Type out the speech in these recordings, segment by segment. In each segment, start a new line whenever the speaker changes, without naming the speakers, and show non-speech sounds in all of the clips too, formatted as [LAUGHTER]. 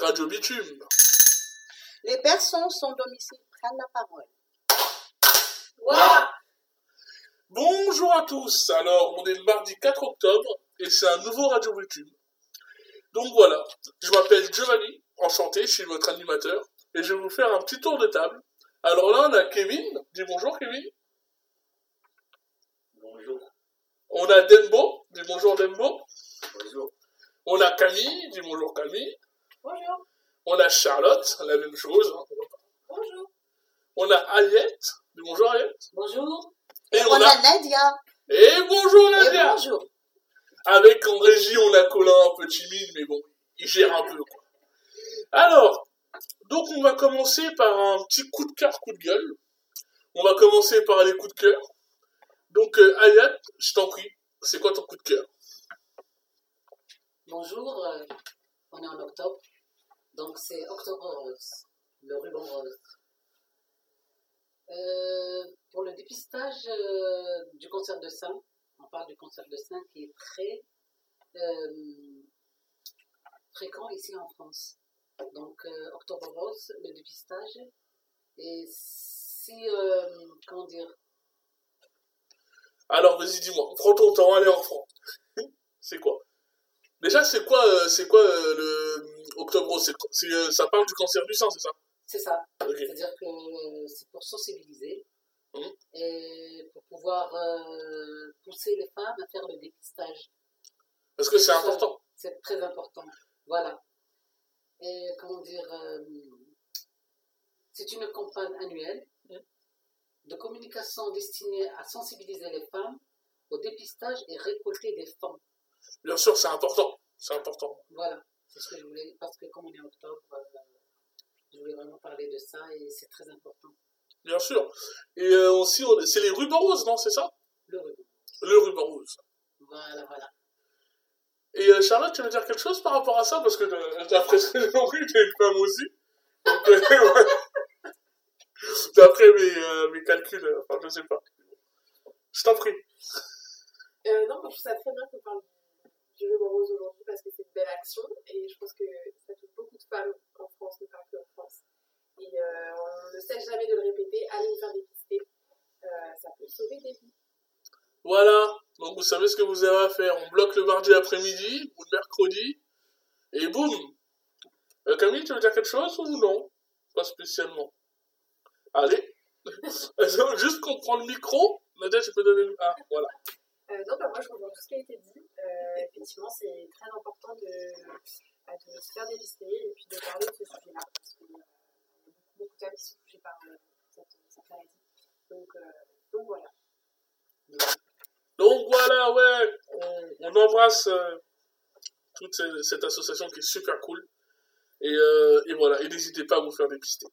Radio Bitume.
Les personnes sans domicile prennent la parole.
Bonjour à tous. Alors, on est le mardi 4 octobre et c'est un nouveau Radio Bitume. Donc voilà, je m'appelle Giovanni, enchanté, je suis votre animateur et je vais vous faire un petit tour de table. Alors là, on a Kevin. Dis bonjour, Kevin.
Bonjour.
On a Dembo. Dis bonjour, Dembo.
Bonjour.
On a Camille. Dis bonjour, Camille.
Bonjour.
On a Charlotte, la même chose. hein.
Bonjour.
On a Aliette. Bonjour, Aliette.
Bonjour.
Et
on
on a...
a Nadia.
Et bonjour,
Et
Nadia.
bonjour.
Avec en régie, on a Colin un peu timide, mais bon, il gère un peu, quoi. Alors, donc on va commencer par un petit coup de cœur, coup de gueule. On va commencer par les coups de cœur. Donc, euh, Ayat, je t'en prie, c'est quoi ton coup de cœur?
Bonjour, euh, on est en octobre, donc c'est Octobre Rose, le ruban rose. Euh, pour le dépistage euh, du cancer de sein, on parle du cancer de sein qui est très euh, fréquent ici en France. Donc Octobre Rose, le dépistage, et si, comment dire,
Alors, vas-y, dis-moi, prends ton temps, allez, enfant. [LAUGHS] c'est quoi? Déjà, c'est quoi, euh, c'est quoi euh, le Octobre Rose? C'est- c'est, euh, Ça parle du cancer du sein, c'est ça?
C'est ça. C'est-à-dire que c'est pour sensibiliser
Mhm.
et pour pouvoir pousser les femmes à faire le dépistage.
Parce que c'est important.
C'est très important. Voilà. Et comment dire, c'est une campagne annuelle
Mhm.
de communication destinée à sensibiliser les femmes au dépistage et récolter des fonds.
Bien sûr, c'est important. C'est important.
Voilà. C'est ce que je voulais, parce que comme on est en octobre, euh, je voulais vraiment parler de ça et c'est très important.
Bien sûr. Et euh, aussi, c'est les rubans roses, non C'est ça?
Le ruban.
Le ruban rose.
Voilà, voilà.
Et euh, Charlotte, tu veux dire quelque chose par rapport à ça? Parce que d'après ce que j'ai compris, tu es une femme aussi. [LAUGHS] D'après mes, euh, mes calculs, euh, enfin, je sais pas. Je t'en prie.
Euh, non, moi, je trouve ça très bien qu'on parle du ruban rose aujourd'hui parce que c'est une belle action et je pense que ça touche beaucoup de femmes en France, mais pas que en France. Et euh, on ne cesse jamais de le répéter, allez vous faire dépister, euh, ça peut sauver des vies.
Voilà. Donc, vous savez ce que vous avez à faire. On bloque le mardi après-midi ou le mercredi. Et boum Euh, Camille, tu veux dire quelque chose ou non? Pas spécialement. Allez. [LAUGHS] Juste qu'on prend le micro. Nadia, tu peux donner le... Ah, voilà.
Euh, non, bah, moi je rejoins tout ce qui a été dit. Euh, effectivement, c'est très important de, euh, de se faire dépister et puis de parler de ce sujet-là parce qu'il a beaucoup, de qui sont touchées par euh, cette, maladie. Donc, euh, donc voilà.
Donc voilà, ouais, on, embrasse euh, toute ce- cette association qui est super cool. Et, euh, voilà, et n'hésitez pas à vous faire dépister.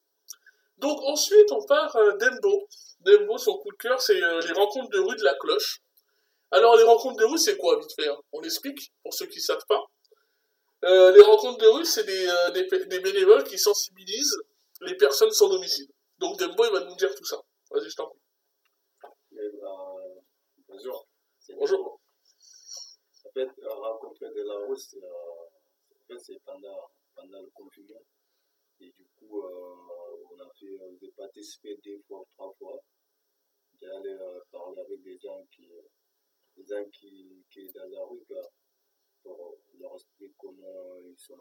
Donc ensuite, on part euh, d'Embo. Dembo, son coup de cœur, c'est euh, les rencontres de rue de la cloche. Alors les rencontres de rue, c'est quoi, vite fait hein? On explique, pour ceux qui ne savent pas. Euh, les rencontres de rue, c'est des, euh, des, bénévoles qui sensibilisent les personnes sans domicile. Donc Dembo, il va nous dire tout ça. Vas-y, je t'en prie.
Euh, bonjour.
Bonjour.
En fait, la rencontre de la rue, c'est euh, pendant, pendant le confinement. Et du coup, on a fait, euh, j'ai participé deux fois, trois fois. D'aller parler avec des gens qui, qui, qui sont dans la rue, pour leur expliquer comment ils sont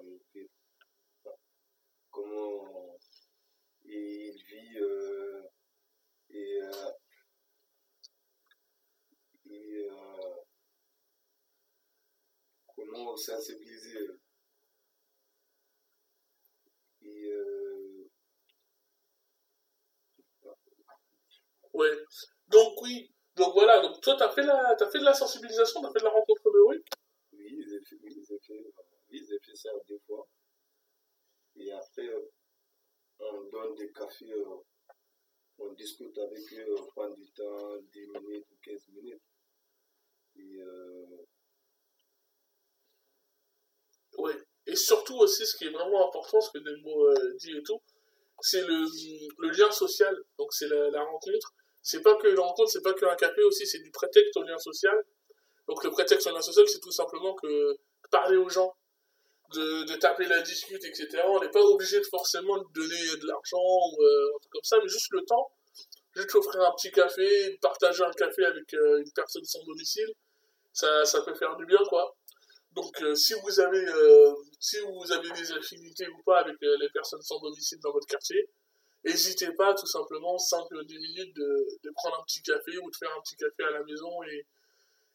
enfin, comment ils vivent euh, et, euh, et euh, comment sensibiliser et euh,
Ouais. Donc oui. Donc voilà. Donc toi, t'as fait la, t'as fait de la sensibilisation, t'as fait de la rencontre de rue.
oui, j'ai fait, oui, j'ai fait, oui, j'ai fait ça deux fois. Et après, euh, on donne des cafés, euh, on discute avec eux, on prend du temps, 10 minutes ou 15 minutes. Et euh,
Ouais. Et surtout aussi, ce qui est vraiment important, ce que Dembo euh, dit et tout, c'est le, le lien social. Donc c'est la, la rencontre. C'est pas que la rencontre, c'est pas que un café aussi, c'est du prétexte au lien social. Donc le prétexte au lien social, c'est tout simplement que parler aux gens. de, de taper la discute, etc. On n'est pas obligé de forcément donner de l'argent ou euh, un truc comme ça, mais juste le temps. Juste offrir un petit café, partager un café avec euh, une personne sans domicile, ça, ça peut faire du bien, quoi. Donc, euh, si vous avez euh, si vous avez des affinités ou pas avec les personnes sans domicile dans votre quartier, n'hésitez pas tout simplement 5 ou 10 minutes de, de prendre un petit café ou de faire un petit café à la maison et,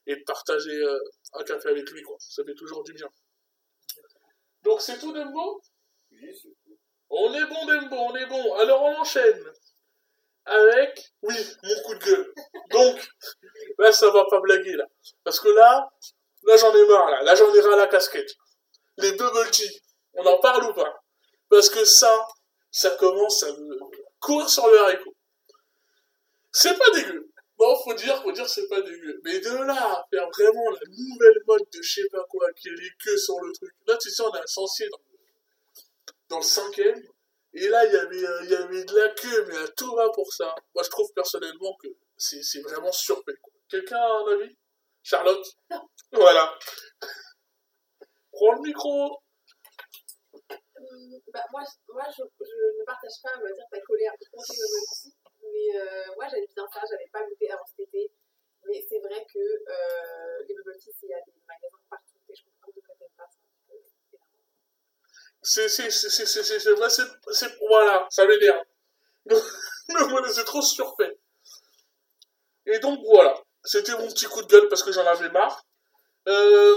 et de partager euh, un café avec lui, quoi. Ça fait toujours du bien. Donc, c'est tout, Dembo?
Oui, c'est tout.
On est bon, Dembo, on est bon. Alors, on enchaîne avec, oui, mon coup de gueule. [LAUGHS] Donc, là, ça va pas blaguer, là. Parce que là, là, j'en ai marre, là. Là, j'en ai ras la casquette. Les bubble tea, on en parle ou pas? Parce que ça, ça commence à me courir sur le haricot. C'est pas dégueu. Bon, faut dire, faut dire, c'est pas dégueu. Mais de là à faire vraiment la nouvelle mode de je sais pas quoi, qui est les queues sur le truc. Là, tu sais, on est à Sancier dans, dans le cinquième. Et là, il y avait, euh, il y avait de la queue, mais à tout va pour ça. Moi, je trouve personnellement que c'est c'est vraiment quoi. Quelqu'un a un avis? Charlotte? Voilà. Prends le micro.
Bah, moi, je- moi je, je ne partage pas, on va dire, ta colère contre les bubble tea. Mais euh, moi, j'aime bien ça. J'avais pas goûté avant cet été. Mais c'est vrai que euh, les bubble tea, il y a des magasins partout. Et je comprends quoi t'aimes pas. énervant.
C'est, c'est, c'est, c'est, c'est, c'est, vrai, c'est, c'est- voilà, ça m'énerve. [LAUGHS] C'est trop surfait. Et donc voilà, c'était mon petit coup de gueule parce que j'en avais marre. Euh,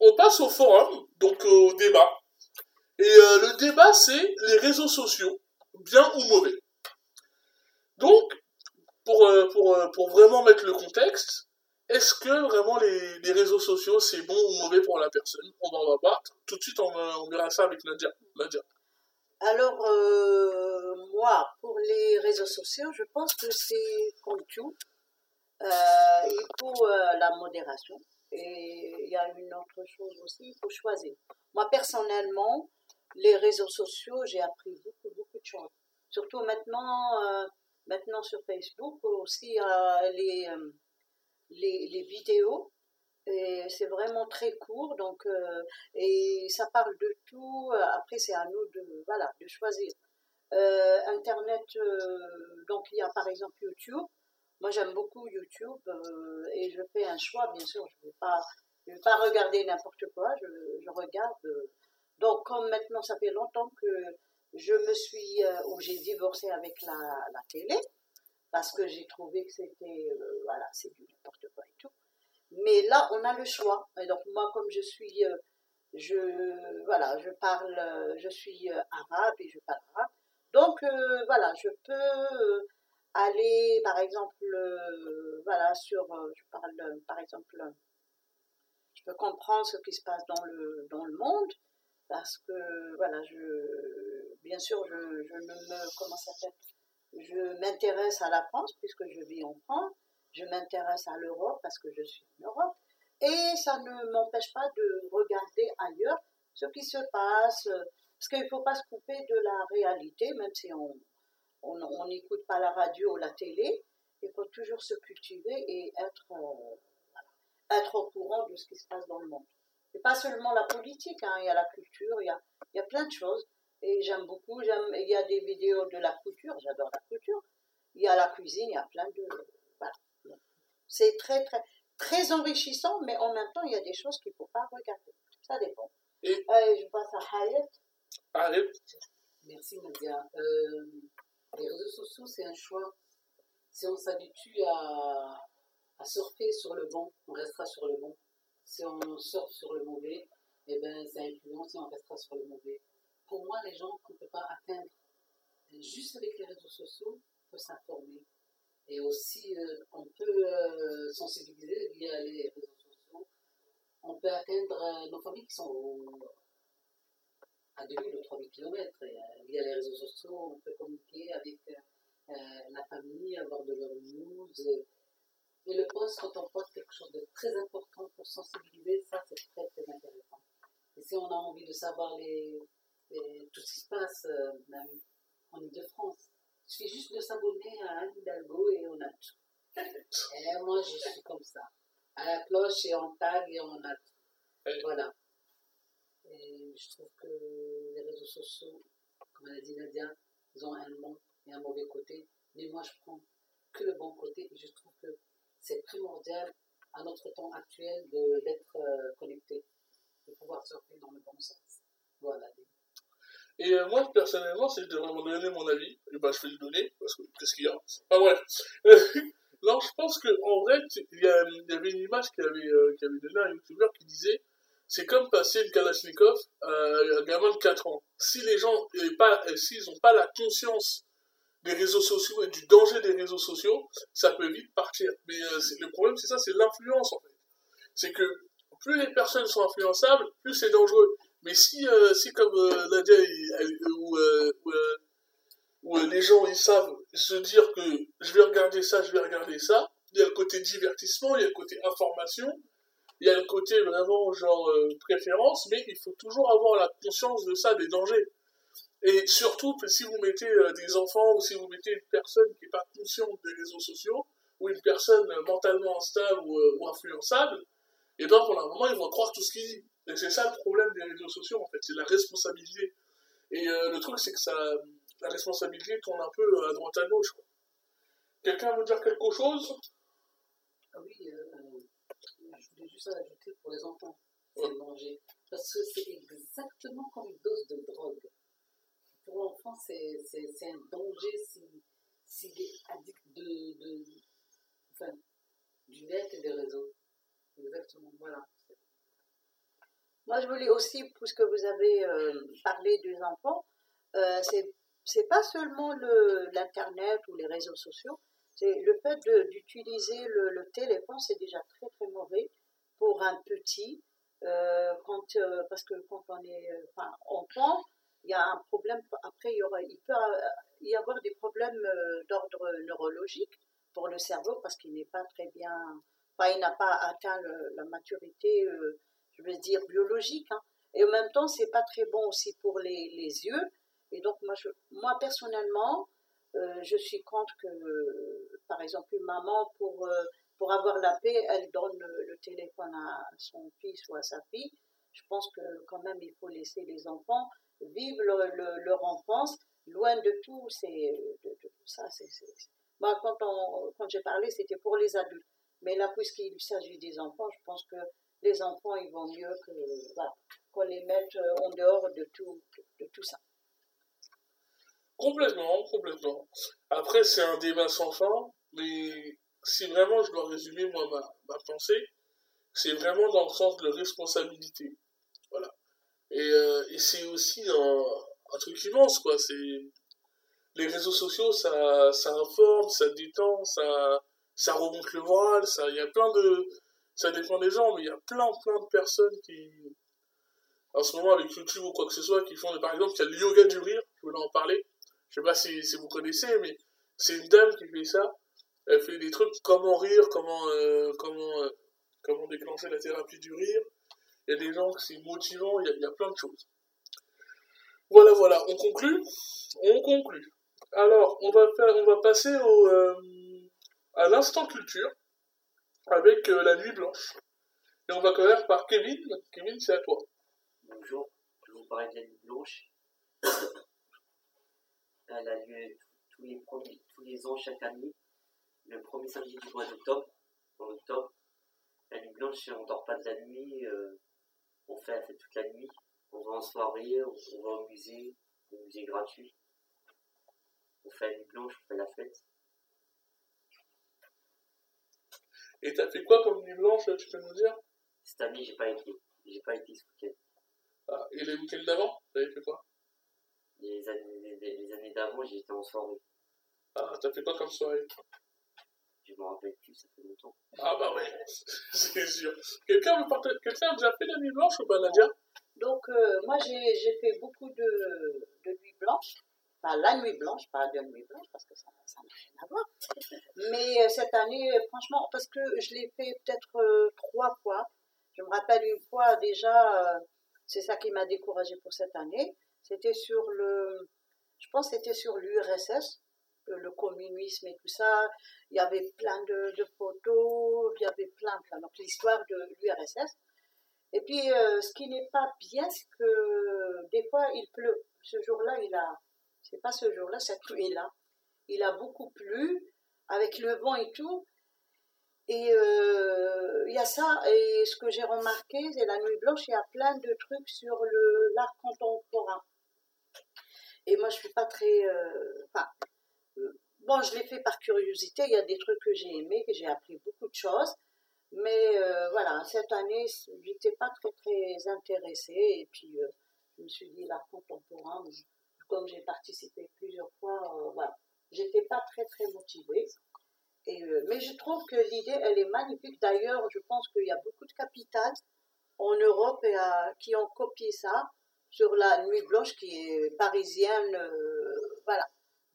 on passe au forum, donc au débat. Et euh, le débat, c'est les réseaux sociaux, bien ou mauvais. Donc, pour, euh, pour, euh, pour vraiment mettre le contexte, est-ce que vraiment les, les réseaux sociaux, c'est bon ou mauvais pour la personne? On en va voir. Tout de suite, on, verra ça avec Nadia. Nadia.
Alors, moi, pour les réseaux sociaux, je pense que c'est comme tout. Il faut la modération. Et il y a une autre chose aussi, il faut choisir. Moi, personnellement, les réseaux sociaux, j'ai appris beaucoup, beaucoup de choses. Surtout maintenant, euh, maintenant sur Facebook, aussi euh, les, euh, les, les vidéos. C'est vraiment très court, donc euh, et ça parle de tout. Après, c'est à nous de voilà de choisir. Internet, donc il y a par exemple YouTube. Moi, j'aime beaucoup YouTube et je fais un choix, bien sûr. Je ne vais pas, pas regarder n'importe quoi. Je, je regarde. Donc, comme maintenant, ça fait longtemps que je me suis euh, ou j'ai divorcé avec la, télé parce que j'ai trouvé que c'était euh, voilà, c'est du n'importe quoi et tout. Mais là, on a le choix. Et donc, moi, comme je suis, euh, je, voilà, je parle, je suis arabe et je parle arabe. Donc, voilà, je peux aller, par exemple, voilà, sur, je parle, par exemple, je peux comprendre ce qui se passe dans le, dans le monde parce que, voilà, je, bien sûr, je, ne me, comment ça s'appelle, je m'intéresse à la France puisque je vis en France. Je m'intéresse à l'Europe parce que je suis en Europe, et ça ne m'empêche pas de regarder ailleurs ce qui se passe, parce qu'il ne faut pas se couper de la réalité, même si on n'écoute pas la radio ou la télé, il faut toujours se cultiver et être, euh, être au courant de ce qui se passe dans le monde. Et pas seulement la politique, hein, il y a la culture, il y a, il y a plein de choses, et j'aime beaucoup, j'aime, il y a des vidéos de la couture, j'adore la couture, il y a la cuisine, il y a plein de... Voilà. C'est très, très, très enrichissant, mais en même temps, il y a des choses qu'il ne faut pas regarder. Ça dépend.
Et-
Euh, je passe à Hayat.
Arrête.
Merci Nadia. Euh, les réseaux sociaux, c'est un choix. Si on s'habitue à, à surfer sur le bon, on restera sur le bon. Si on surfe sur le mauvais, eh ben, ça influence et on restera sur le mauvais. Pour moi, les gens qu'on ne peut pas atteindre juste avec les réseaux sociaux, on peut s'informer. Et aussi, euh, on peut euh, sensibiliser via les réseaux sociaux. On peut atteindre euh, nos familles qui sont à 2000 ou 3000 km. Et, euh, via les réseaux sociaux, on peut communiquer avec euh, euh, la famille, avoir de leurs news. Et le poste, quand on poste quelque chose de très important pour sensibiliser, ça c'est très très intéressant. Et si on a envie de savoir les, les- tout ce qui se passe, euh, même en Ile-de-France, il suffit juste de s'abonner à Anne Hidalgo et on a tout. [LAUGHS] Et moi je suis comme ça. À la cloche et on tag et on a tout. Voilà. Et je trouve que les réseaux sociaux, comme elle a dit Nadia, ils ont un bon et un mauvais côté. Mais moi, je prends que le bon côté et je trouve que c'est primordial à notre temps actuel d'être euh, connecté, de pouvoir surfer dans le bon sens. Voilà.
Et euh, moi, personnellement, si je devrais me donner mon avis, et ben, je vais le donner, parce que qu'est-ce qu'il y a? Ah bref. [LAUGHS] non, je pense qu'en vrai, il y, avait une image qui avait, euh, qui avait donné un youtubeur qui disait c'est comme passer une Kalachnikov à un gamin de 4 ans. Si les gens n'ont pas, s'ils n'ont pas la conscience des réseaux sociaux et du danger des réseaux sociaux, ça peut vite partir. Mais euh, le problème, c'est ça, c'est l'influence en fait. C'est que plus les personnes sont influençables, plus c'est dangereux. Mais si, euh, si comme euh, Nadia euh, ou, les gens ils savent se dire que je vais regarder ça, je vais regarder ça, il y a le côté divertissement, il y a le côté information, il y a le côté vraiment genre préférence, mais il faut toujours avoir la conscience de ça, des dangers. Et surtout, si vous mettez euh, des enfants ou si vous mettez une personne qui n'est pas consciente des réseaux sociaux, ou une personne euh, mentalement instable ou, euh, ou influençable, et ben pour un moment, ils vont croire tout ce qu'il dit. Et c'est ça le problème des réseaux sociaux, en fait, c'est la responsabilité. Et euh, le truc, c'est que ça, la responsabilité tourne un peu à droite à gauche. Quelqu'un veut dire quelque chose?
Ah oui, euh, je voulais juste ajouter pour les enfants, c'est le danger. Parce que c'est exactement comme une dose de drogue. Pour l'enfant, c'est c'est- c'est un danger s'il s'il est addict de, de, enfin, du net et des réseaux. Exactement, voilà.
Moi, je voulais aussi, puisque vous avez euh, parlé des enfants, euh, c'est c'est pas seulement le- l'internet ou les réseaux sociaux, c'est le fait d'utiliser le, téléphone, c'est déjà très très mauvais pour un petit, euh, quand euh, parce que quand on est enfin, enfant, il y a un problème. Après, il y aura, il peut euh, y avoir des problèmes euh, d'ordre neurologique pour le cerveau parce qu'il n'est pas très bien, enfin, il n'a pas atteint la maturité. euh, je veux dire, biologique. hein. Et en même temps, c'est pas très bon aussi pour les, les yeux. Et donc, moi, je, moi personnellement, je suis contre que, par exemple, une maman, pour, pour avoir la paix, elle donne le téléphone à son fils ou à sa fille. Je pense que quand même, il faut laisser les enfants vivre le- le- leur enfance loin de tout. C'est, de, de- ça, c'est, c'est- quand, on- quand j'ai parlé, c'était pour les adultes. Mais là, puisqu'il s'agit des enfants, je pense que les enfants, ils vont mieux que voilà, qu'on les mette euh, en dehors de tout, de tout ça.
Complètement, complètement. Après, c'est un débat sans fin, mais si vraiment je dois résumer, moi, ma, ma pensée, c'est vraiment dans le sens de responsabilité. Voilà. Et, euh, et c'est aussi un, truc immense, quoi. C'est les réseaux sociaux, ça, ça informe, ça détend, ça, ça remonte le moral, ça, il y a plein de, ça dépend des gens, mais il y a plein, plein de personnes qui, en ce moment avec YouTube ou quoi que ce soit, qui font, par exemple, il y a le yoga du rire, je voulais en parler. Je sais pas si, si vous connaissez, mais c'est une dame qui fait ça. Elle fait des trucs comment rire, comment, euh, comment, euh, comment déclencher la thérapie du rire. Il y a des gens qui c'est motivant, il y, a, plein de choses. Voilà, voilà, on conclut? On conclut. Alors, on va, faire, on va passer au, euh, à l'instant culture avec euh, la nuit blanche. Et on va commencer par Kevin. Kevin, c'est à toi.
Bonjour, je vous parler de la nuit blanche. [COUGHS] Elle a lieu tous les, premiers, tous les ans, chaque année, le premier samedi du mois d'octobre. En octobre, la nuit blanche, on ne dort pas de la nuit, euh, on fait la fête toute la nuit, on va en soirée, on, on va au musée, au musée gratuit. On fait la nuit blanche, on fait la fête.
Et t'as fait quoi comme nuit blanche, tu peux nous dire?
Cette année, j'ai pas été. J'ai pas été ce week-end.
ah, Et les week-ends d'avant, t'avais fait quoi?
Les années, les, les années d'avant, j'étais en soirée.
Ah, t'as fait quoi comme soirée?
Je me rappelle plus, ça fait longtemps.
Ah bah ouais, [LAUGHS] c'est sûr. Quelqu'un veut partager- Quelqu'un a déjà fait la nuit blanche ou pas, Nadia?
Donc, euh, moi, j'ai j'ai fait beaucoup de, de nuits blanches. Enfin, la nuit blanche, pas de nuit blanche, parce que ça ça n'a rien à voir. Mais euh, cette année, franchement, parce que je l'ai fait peut-être euh, trois fois. Je me rappelle une fois déjà, euh, c'est ça qui m'a découragée pour cette année. C'était sur le, je pense que c'était sur l'URSS, le communisme et tout ça. Il y avait plein de, photos, il y avait plein, plein. Donc, l'histoire de l'URSS. Et puis, euh, ce qui n'est pas bien, c'est que des fois, il pleut. Ce jour-là, il a, c'est pas ce jour-là, cette nuit-là, il a beaucoup plu, avec le vent et tout. Et euh, il y a ça, et ce que j'ai remarqué, c'est la nuit blanche, il y a plein de trucs sur l'art contemporain. Et moi, je suis pas très, euh, enfin, bon, je l'ai fait par curiosité. Il y a des trucs que j'ai aimés, que j'ai appris beaucoup de choses. Mais euh, voilà, cette année, j'étais pas très très intéressée. Et puis, euh, je me suis dit, l'art contemporain, comme j'ai participé plusieurs fois, euh, voilà, j'étais pas très très motivée. Et, mais je trouve que l'idée, elle est magnifique. D'ailleurs, je pense qu'il y a beaucoup de capitales en Europe qui ont copié ça sur la nuit blanche qui est parisienne, voilà,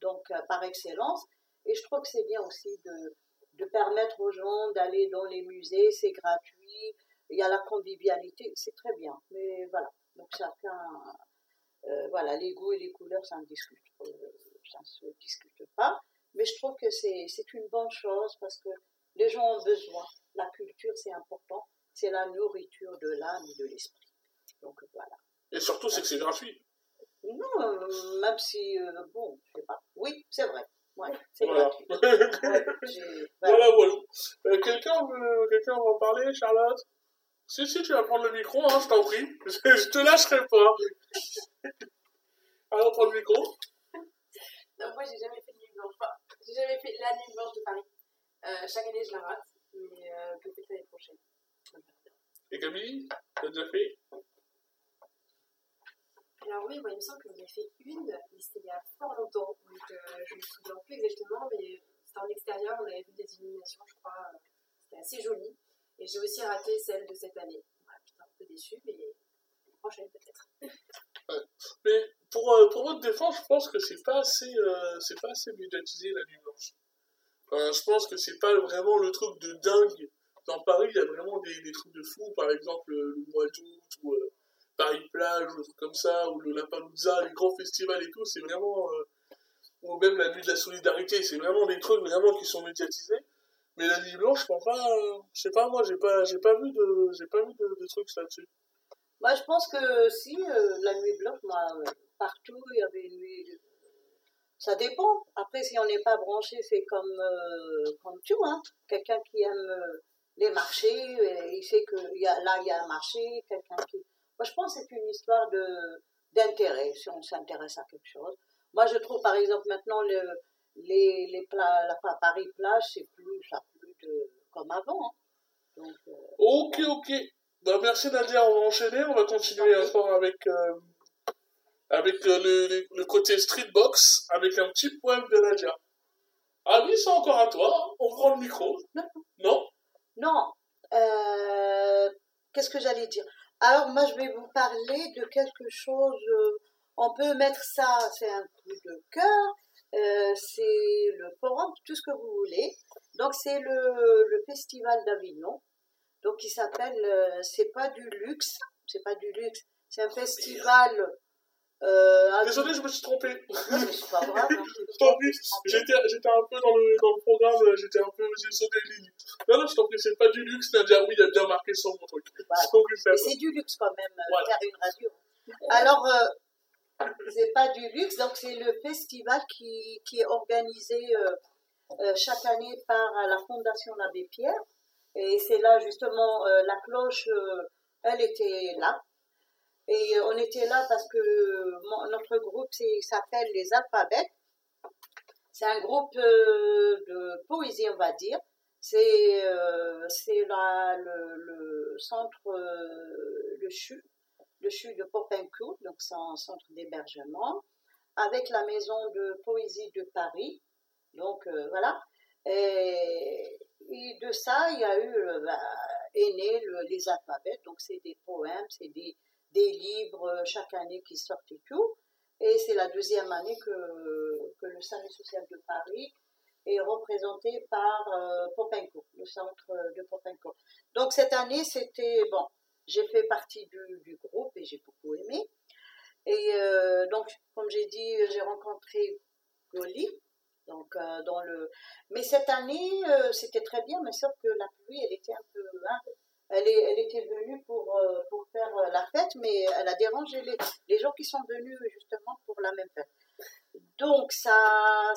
donc euh, par excellence. Et je trouve que c'est bien aussi de, de permettre aux gens d'aller dans les musées, c'est gratuit, il y a la convivialité, c'est très bien. Mais voilà, donc chacun, euh, voilà, les goûts et les couleurs, ça ne discute, euh, ça ne se discute pas. Mais je trouve que c'est c'est une bonne chose parce que les gens ont besoin. La culture, c'est important. C'est la nourriture de l'âme et de l'esprit. Donc voilà.
Et surtout, c'est que c'est gratuit.
Non, euh, même si, euh, bon, je sais pas. Oui, c'est vrai. Ouais, c'est
Voilà.
voilà. [LAUGHS]
voilà, voilà. Euh, quelqu'un veut, quelqu'un veut en parler, Charlotte? Si, si, tu vas prendre le micro, hein, je t'en prie. [LAUGHS] Je, je te lâcherai pas. Alors, prends le micro.
Non, moi, j'ai jamais fait de nuit blanche. Enfin, j'ai jamais fait la nuit blanche de Paris. Euh, chaque année, je la rate, mais euh, peut-être l'année prochaine.
Et Camille, t'as déjà fait?
Alors oui, moi, il me semble que j'en ai fait une, mais c'était il y a fort longtemps. Donc, euh, je me souviens plus exactement, mais c'était en extérieur, on avait vu des illuminations, je crois. euh, C'était assez joli. Et j'ai aussi raté celle de cette année. Voilà, J'étais un peu déçue, mais l'année prochaine peut-être. [LAUGHS]
Mais pour, euh, pour votre défense, je pense que c'est pas assez, c'est pas assez médiatisé la nuit blanche. Je pense que c'est pas vraiment le truc de dingue. Dans Paris, il y a vraiment des, trucs de fou, par exemple le, le mois d'août ou euh, Paris plage ou des trucs comme ça, ou le Lapalooza, les grands festivals et tout. C'est vraiment euh, ou même la nuit de la solidarité. C'est vraiment des trucs vraiment qui sont médiatisés. Mais la nuit blanche, je pense je sais pas, moi, j'ai pas, pas vu de, pas vu de, trucs là-dessus.
Moi, je pense que si, euh, la nuit blanche, moi, euh, partout, il y avait une nuit. Ça dépend. Après, si on n'est pas branché, c'est comme, euh, comme tout. Hein. Quelqu'un qui aime les marchés, il sait que là, il y a un marché. Quelqu'un qui. Moi, je pense que c'est une histoire de d'intérêt, si on s'intéresse à quelque chose. Moi, je trouve, par exemple, maintenant, le, les, les plats, la, enfin, Paris plage, c'est plus, ça plus de, comme avant. hein. Donc, euh,
Ok, ok. Bah, merci Nadia, on va enchaîner, on va continuer encore avec, euh, avec euh, le, le, côté streetbox, avec un petit poème de Nadia. Ah oui, c'est encore à toi, on prend le micro.
Non.
Non?
Non. Qu'est-ce que j'allais dire? Alors, moi, je vais vous parler de quelque chose. euh, on peut mettre ça, c'est un coup de cœur. euh, c'est le forum, tout ce que vous voulez. Donc, c'est le, le festival d'Avignon. Donc, il s'appelle. euh, c'est pas du luxe. C'est pas du luxe. C'est un festival. Euh, à-
Désolé, je me suis trompé. [LAUGHS]
Non, mais c'est pas grave. hein.
Je t'en prie, j'étais, j'étais un peu dans le, dans le programme, euh, j'étais un peu, j'ai sauté les lignes. Non, non, je t'en prie, c'est pas du luxe, Nadia, oui, il a bien marqué sur mon truc.
Voilà.
C'est
du luxe quand même, euh,
Voilà.
faire une radio. Alors, euh, c'est pas du luxe, donc c'est le festival qui, qui est organisé euh, euh, chaque année par la Fondation l'Abbé Pierre. Et c'est là justement, euh, la cloche, euh, elle était là. Et on était là parce que notre groupe s'appelle les Alphabets. C'est un groupe euh, de poésie, on va dire. C'est euh, la- le, centre, euh, le CHU, le CHU de Popincourt, donc c'est un centre d'hébergement, avec la maison de poésie de Paris. Donc euh, voilà. Et, de ça, il y a eu, bah, est né le- les alphabets. Donc c'est des poèmes, c'est des, des livres euh, chaque année qui sortent et tout. Et c'est la deuxième année que, que le Salut social de Paris est représenté par euh, Popincourt, le centre de Popincourt. Donc cette année, c'était, bon, j'ai fait partie du, du groupe et j'ai beaucoup aimé. Et euh, donc, comme j'ai dit, j'ai rencontré Goli. Donc, euh, dans le... Mais cette année, euh, c'était très bien, mais sauf que la pluie, elle était peu... hein, Elle, est, elle était venue pour, euh, pour faire euh, la fête, mais elle a dérangé les, les gens qui sont venus justement pour la même fête. Donc, ça,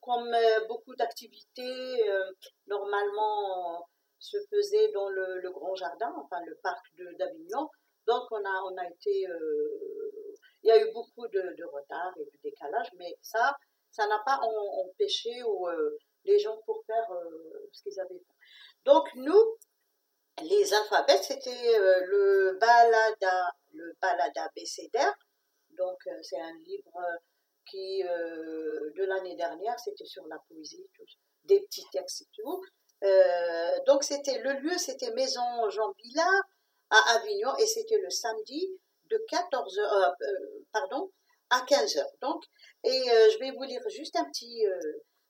comme euh, beaucoup d'activités, euh, normalement, se faisaient dans le, grand jardin, enfin le parc d'Avignon. Donc, on a, on a été. euh, il y a eu beaucoup de, retard et de décalage, mais ça, ça n'a pas empêché euh, les gens pour faire ce qu'ils avaient fait. Donc, nous, les alphabets, c'était euh, le balada, le balada. Donc, euh, c'est un livre euh, qui, de l'année dernière, c'était sur la poésie, des petits textes et tout. Donc, c'était le lieu, c'était Maison Jean Villard à Avignon et c'était le samedi de 14h, euh, euh, pardon, à 15h. Donc, et je vais vous lire juste un petit.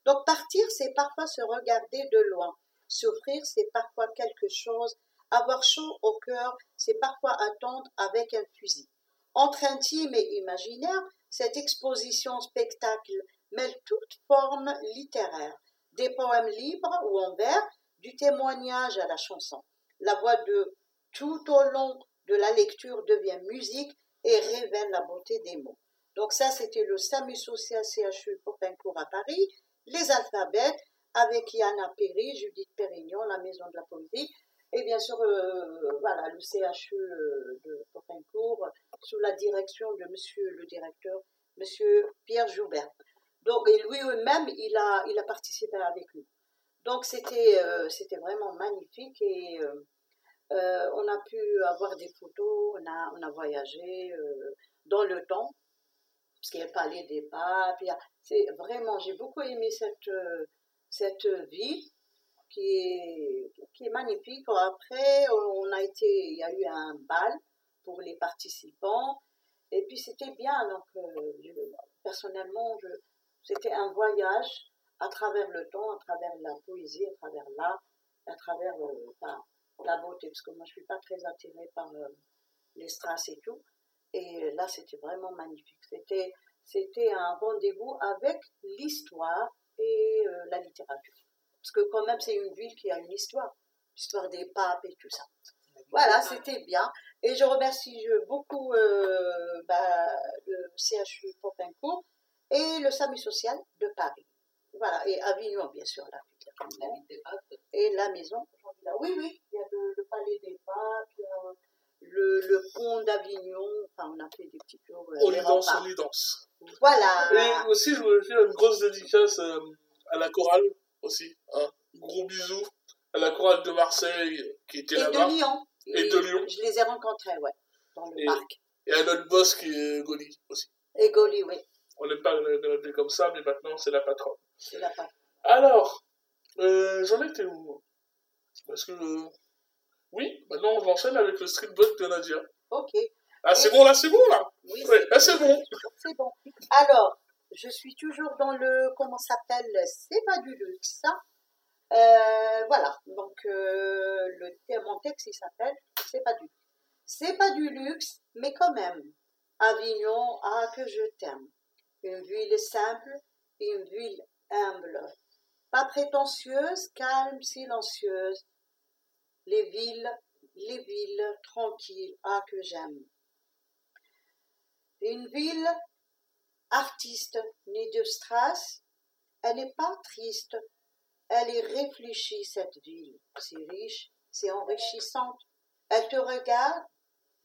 donc, partir, c'est parfois se regarder de loin. S'offrir, c'est parfois quelque chose. Avoir chaud au cœur, c'est parfois attendre avec un fusil. Entre intime et imaginaire, cette exposition spectacle mêle toutes formes littéraires, des poèmes libres ou en vers, du témoignage à la chanson. La voix de tout au long de la lecture devient musique et révèle la beauté des mots. Donc ça, c'était le SAMU social CHU Popincourt à Paris, les alphabets avec Yana Perry, Judith Pérignon, la Maison de la Poésie, et bien sûr, euh, voilà, le CHU euh, de Popincourt, sous la direction de monsieur le directeur, monsieur Pierre Joubert. Donc, et lui-même, il a, il a participé avec nous. Donc, c'était euh, vraiment magnifique et on a pu avoir des photos, on a, on a voyagé dans le temps, parce qu'il y a le palais des papes. C'est vraiment, j'ai beaucoup aimé cette, cette ville qui est, qui est magnifique. Après, on a été, il y a eu un bal pour les participants. Et puis c'était bien. Donc, euh, personnellement, je, c'était un voyage à travers le temps, à travers la poésie, à travers l'art, à travers euh, la beauté. Parce que moi, je suis pas très attirée par euh, les strass et tout. Et là, c'était vraiment magnifique. C'était, c'était un rendez-vous avec l'histoire et euh, la littérature. Parce que quand même, c'est une ville qui a une histoire. L'histoire des papes et tout ça. Voilà, c'était bien. Et je remercie beaucoup euh, bah, le CHU Popincourt et le SAMU social de Paris. Voilà, et Avignon, bien sûr, la ville d'Avignon. Et la maison. Oui, oui, il y a le, le palais des papes, il y a le, le pont d'Avignon. Enfin, on a fait des petits tours. euh,
On y danse, on y danse.
Voilà.
Et aussi, je voulais faire une grosse dédicace euh, à la chorale aussi. Hein. Gros bisous à la chorale de Marseille qui était
Et
là-bas.
de Lyon.
Et de Lyon.
Je les ai rencontrés, ouais, dans le
Et-
parc.
Et à notre boss qui est Goli aussi.
Et Goli, oui,
On n'aime pas le le l'appeler comme ça, mais maintenant c'est la patronne.
c'est la part.
Alors, euh, j'en étais où Parce que. euh, Oui, maintenant on enchaîne avec le streetbug de Nadia.
Ok,
Ah, c'est bon là, c'est bon là
oui,
Ouais, là c'est bon
c'est bon. Alors, je suis toujours dans le, comment ça s'appelle, c'est pas du luxe. hein. Euh, voilà, donc euh, le, thème- mon texte il s'appelle C'est pas du luxe. C'est pas du luxe, mais quand même. Avignon, ah que je t'aime. Une ville simple, une ville humble. Pas prétentieuse, calme, silencieuse. Les villes, les villes tranquilles, ah que j'aime. Une ville artiste née de strass, elle n'est pas triste, elle est réfléchie cette ville. C'est riche, c'est enrichissante. Elle te regarde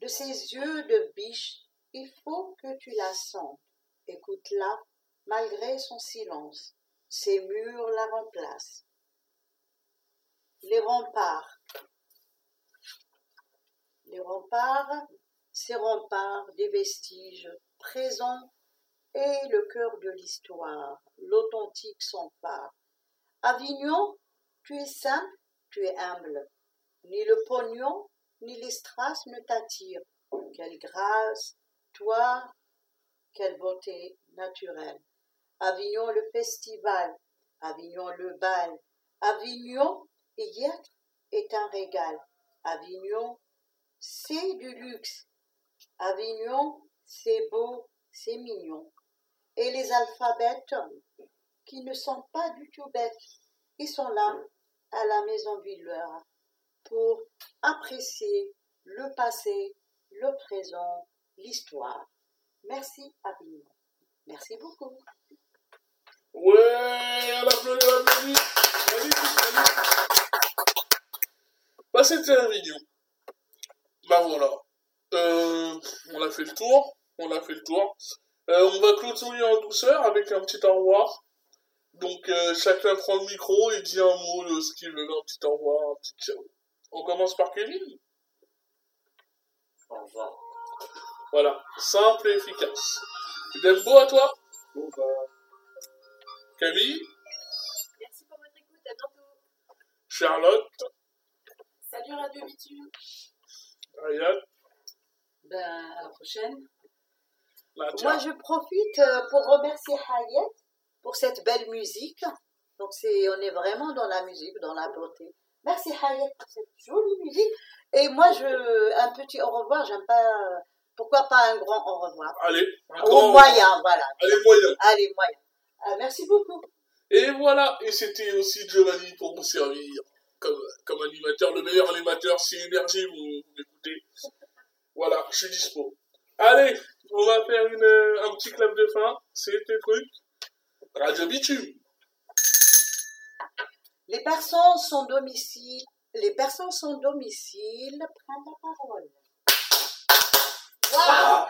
de ses yeux de biche. Il faut que tu la sentes. Écoute-la malgré son silence. Ses murs la remplacent. Les remparts. Les remparts, ces remparts des vestiges présents et le cœur de l'histoire, l'authentique s'empare. Avignon, tu es simple, tu es humble. Ni le pognon, ni les strass ne t'attirent. Quelle grâce, toi, quelle beauté naturelle. Avignon le festival, Avignon le bal. Avignon, être est un régal. Avignon, c'est du luxe. Avignon, c'est beau, c'est mignon. Et les alphabètes, qui ne sont pas du tout bêtes, ils sont là, à la maison Villeur. pour apprécier le passé, le présent, l'histoire. Merci Avignon. Merci beaucoup.
Ouais, on applaudit. Magnifique, magnifique. Bah, c'était Avignon. Bah voilà. Euh, on a fait le tour. On a fait le tour. Euh, on va clôturer en douceur avec un petit au revoir. Donc euh, chacun prend le micro et dit un mot de ce qu'il veut, un petit au revoir, un petit ciao. On commence par Kevin.
Au revoir.
Voilà, simple et efficace. Dembo à toi.
Bon, bah,
Camille,
Merci pour votre écoute, à bientôt.
Charlotte,
Salut Radio Bitume.
Ben, à la prochaine.
Moi, je profite euh, pour remercier Hayet pour cette belle musique. Donc, c'est, on est vraiment dans la musique, dans la beauté. Merci Hayet pour cette jolie musique. Et moi, je, un petit au revoir, j'aime pas, euh, pourquoi pas un grand au revoir?
Allez, un
Au
grand-
moyen, voilà.
Allez, moyen.
Allez, moyen. Euh, merci beaucoup.
Et voilà, et c'était aussi Giovanni pour vous servir comme, comme animateur, le meilleur animateur, si énergie, vous, vous m'écoutez. Voilà, je suis dispo. Allez, on va faire une, euh, un petit clap de fin, c'était truc. Radio Bitume.
Les personnes sans domicile, les personnes sans domicile prennent la parole. Waouh